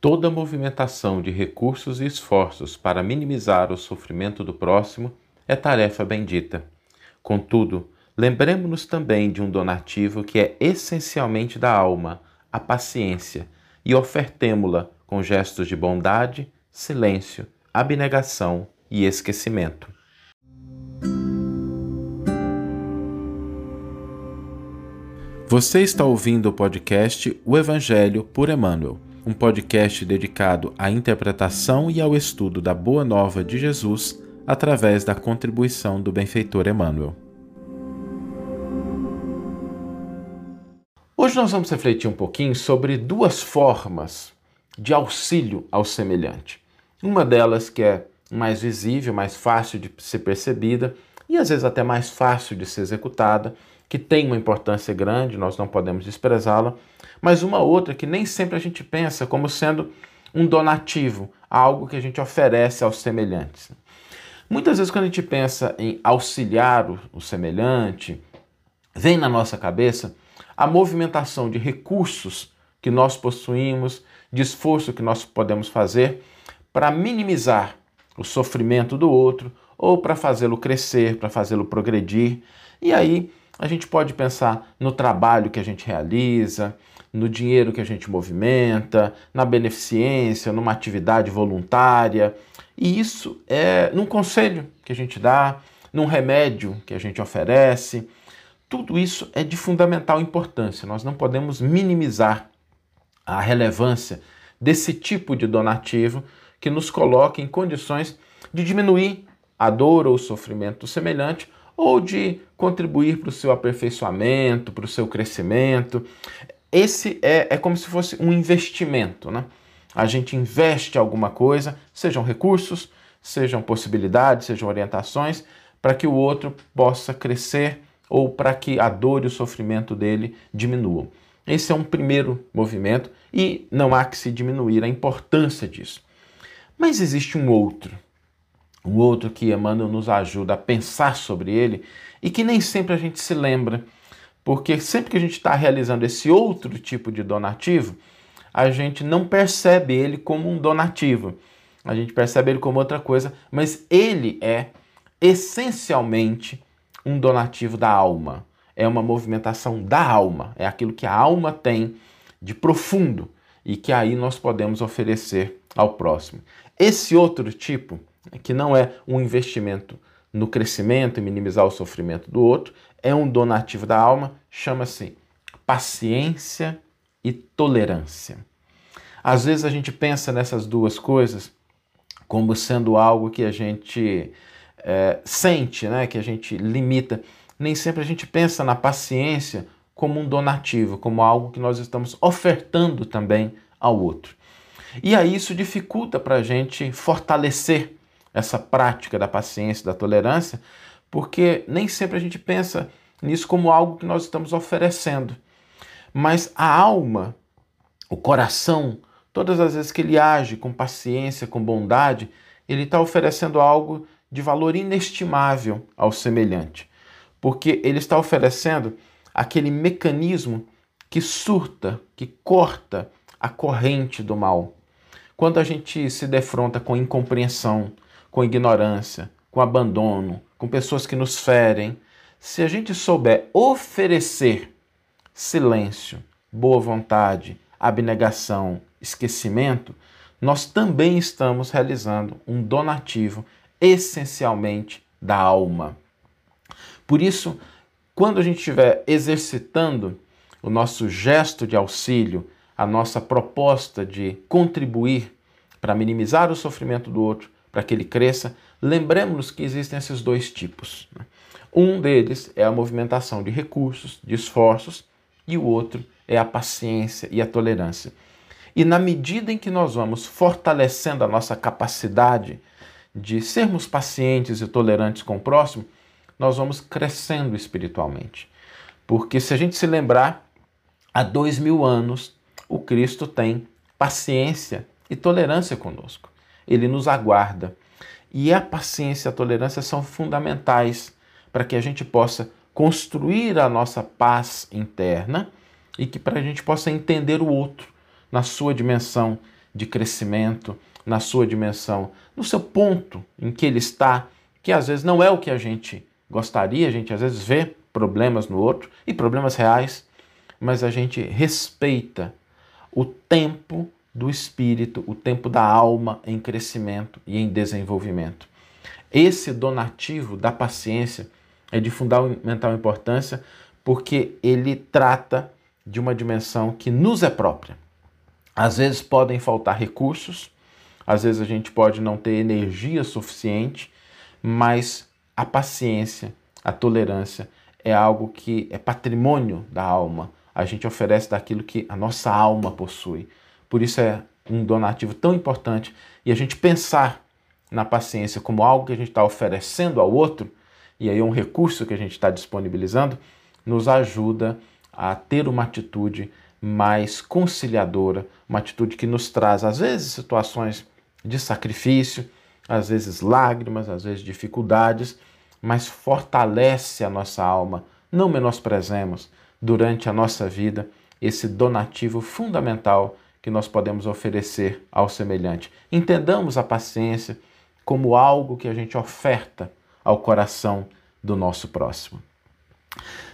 Toda movimentação de recursos e esforços para minimizar o sofrimento do próximo é tarefa bendita. Contudo, lembremos-nos também de um donativo que é essencialmente da alma, a paciência, e ofertemo-la com gestos de bondade, silêncio, abnegação e esquecimento. Você está ouvindo o podcast O Evangelho por Emmanuel, um podcast dedicado à interpretação e ao estudo da Boa Nova de Jesus através da contribuição do benfeitor Emmanuel. Hoje nós vamos refletir um pouquinho sobre duas formas de auxílio ao semelhante. Uma delas que é mais visível, mais fácil de ser percebida e às vezes até mais fácil de ser executada que tem uma importância grande, nós não podemos desprezá-la, mas uma outra que nem sempre a gente pensa como sendo um donativo, algo que a gente oferece aos semelhantes. Muitas vezes, quando a gente pensa em auxiliar o, o semelhante, vem na nossa cabeça a movimentação de recursos que nós possuímos, de esforço que nós podemos fazer para minimizar o sofrimento do outro ou para fazê-lo crescer, para fazê-lo progredir. E aí a gente pode pensar no trabalho que a gente realiza, no dinheiro que a gente movimenta, na beneficência, numa atividade voluntária. E isso é num conselho que a gente dá, num remédio que a gente oferece. Tudo isso é de fundamental importância. Nós não podemos minimizar a relevância desse tipo de donativo que nos coloca em condições de diminuir a dor ou o sofrimento semelhante ou de contribuir para o seu aperfeiçoamento, para o seu crescimento. Esse é, é como se fosse um investimento, né? A gente investe alguma coisa, sejam recursos, sejam possibilidades, sejam orientações, para que o outro possa crescer ou para que a dor e o sofrimento dele diminuam. Esse é um primeiro movimento e não há que se diminuir a importância disso. Mas existe um outro, um outro que Emmanuel nos ajuda a pensar sobre ele e que nem sempre a gente se lembra, porque sempre que a gente está realizando esse outro tipo de donativo, a gente não percebe ele como um donativo, a gente percebe ele como outra coisa, mas ele é essencialmente um donativo da alma. É uma movimentação da alma, é aquilo que a alma tem de profundo e que aí nós podemos oferecer ao próximo. Esse outro tipo que não é um investimento no crescimento e minimizar o sofrimento do outro, é um donativo da alma, chama-se paciência e tolerância. Às vezes a gente pensa nessas duas coisas como sendo algo que a gente é, sente, né, que a gente limita. Nem sempre a gente pensa na paciência como um donativo, como algo que nós estamos ofertando também ao outro. E aí isso dificulta para a gente fortalecer essa prática da paciência, da tolerância, porque nem sempre a gente pensa nisso como algo que nós estamos oferecendo. Mas a alma, o coração, todas as vezes que ele age com paciência, com bondade, ele está oferecendo algo de valor inestimável ao semelhante, porque ele está oferecendo aquele mecanismo que surta, que corta a corrente do mal. Quando a gente se defronta com incompreensão, com ignorância, com abandono, com pessoas que nos ferem, se a gente souber oferecer silêncio, boa vontade, abnegação, esquecimento, nós também estamos realizando um donativo essencialmente da alma. Por isso, quando a gente estiver exercitando o nosso gesto de auxílio, a nossa proposta de contribuir para minimizar o sofrimento do outro, para que ele cresça, lembremos-nos que existem esses dois tipos. Né? Um deles é a movimentação de recursos, de esforços, e o outro é a paciência e a tolerância. E na medida em que nós vamos fortalecendo a nossa capacidade de sermos pacientes e tolerantes com o próximo, nós vamos crescendo espiritualmente. Porque se a gente se lembrar, há dois mil anos o Cristo tem paciência e tolerância conosco ele nos aguarda. E a paciência e a tolerância são fundamentais para que a gente possa construir a nossa paz interna e que para a gente possa entender o outro na sua dimensão de crescimento, na sua dimensão, no seu ponto em que ele está, que às vezes não é o que a gente gostaria, a gente às vezes vê problemas no outro e problemas reais, mas a gente respeita o tempo do espírito, o tempo da alma em crescimento e em desenvolvimento. Esse donativo da paciência é de fundamental importância porque ele trata de uma dimensão que nos é própria. Às vezes podem faltar recursos, às vezes a gente pode não ter energia suficiente, mas a paciência, a tolerância é algo que é patrimônio da alma. A gente oferece daquilo que a nossa alma possui. Por isso é um donativo tão importante e a gente pensar na paciência como algo que a gente está oferecendo ao outro, e aí é um recurso que a gente está disponibilizando, nos ajuda a ter uma atitude mais conciliadora, uma atitude que nos traz, às vezes, situações de sacrifício, às vezes lágrimas, às vezes dificuldades, mas fortalece a nossa alma. Não menosprezemos durante a nossa vida esse donativo fundamental que nós podemos oferecer ao semelhante. Entendamos a paciência como algo que a gente oferta ao coração do nosso próximo.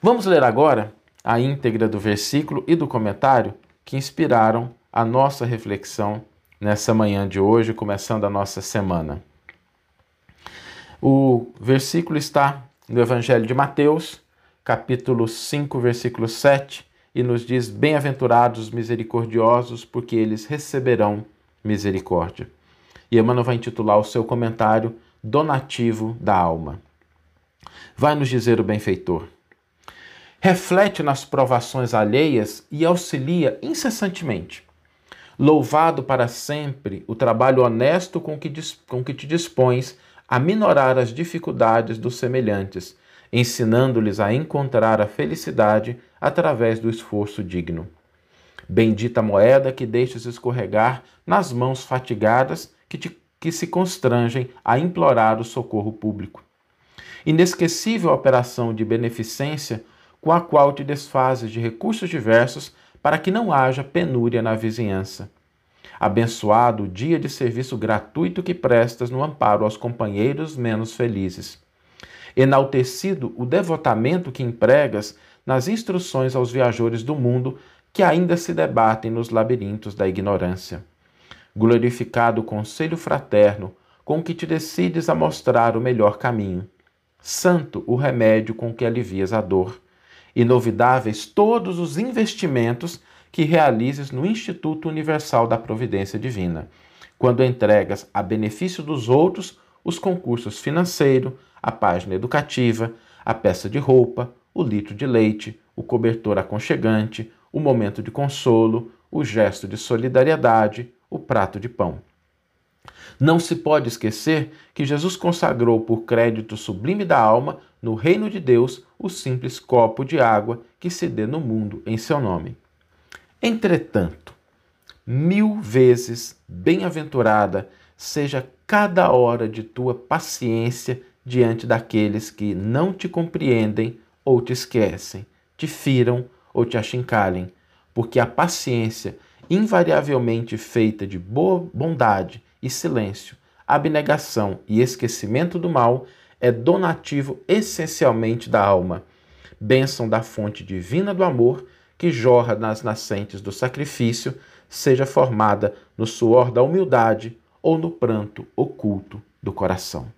Vamos ler agora a íntegra do versículo e do comentário que inspiraram a nossa reflexão nessa manhã de hoje, começando a nossa semana. O versículo está no Evangelho de Mateus, capítulo 5, versículo 7, e nos diz: Bem-aventurados os misericordiosos, porque eles receberão misericórdia. E Emmanuel vai intitular o seu comentário Donativo da Alma. Vai nos dizer o benfeitor reflete nas provações alheias e auxilia incessantemente. Louvado para sempre o trabalho honesto com que, com que te dispões a minorar as dificuldades dos semelhantes, ensinando-lhes a encontrar a felicidade através do esforço digno. Bendita moeda que deixes escorregar nas mãos fatigadas que, te, que se constrangem a implorar o socorro público. Inesquecível operação de beneficência com a qual te desfazes de recursos diversos para que não haja penúria na vizinhança. Abençoado o dia de serviço gratuito que prestas no amparo aos companheiros menos felizes. Enaltecido o devotamento que empregas nas instruções aos viajores do mundo que ainda se debatem nos labirintos da ignorância. Glorificado o conselho fraterno com que te decides a mostrar o melhor caminho. Santo o remédio com que alivias a dor inovidáveis todos os investimentos que realizes no Instituto Universal da Providência Divina, quando entregas a benefício dos outros os concursos financeiro, a página educativa, a peça de roupa, o litro de leite, o cobertor aconchegante, o momento de consolo, o gesto de solidariedade, o prato de pão. Não se pode esquecer que Jesus consagrou por crédito sublime da alma, no reino de Deus, o simples copo de água que se dê no mundo em seu nome. Entretanto, mil vezes bem-aventurada seja cada hora de tua paciência diante daqueles que não te compreendem ou te esquecem, te firam ou te achincalhem, porque a paciência, invariavelmente feita de boa bondade e silêncio, abnegação e esquecimento do mal, é donativo essencialmente da alma, bênção da fonte divina do amor que jorra nas nascentes do sacrifício, seja formada no suor da humildade ou no pranto oculto do coração.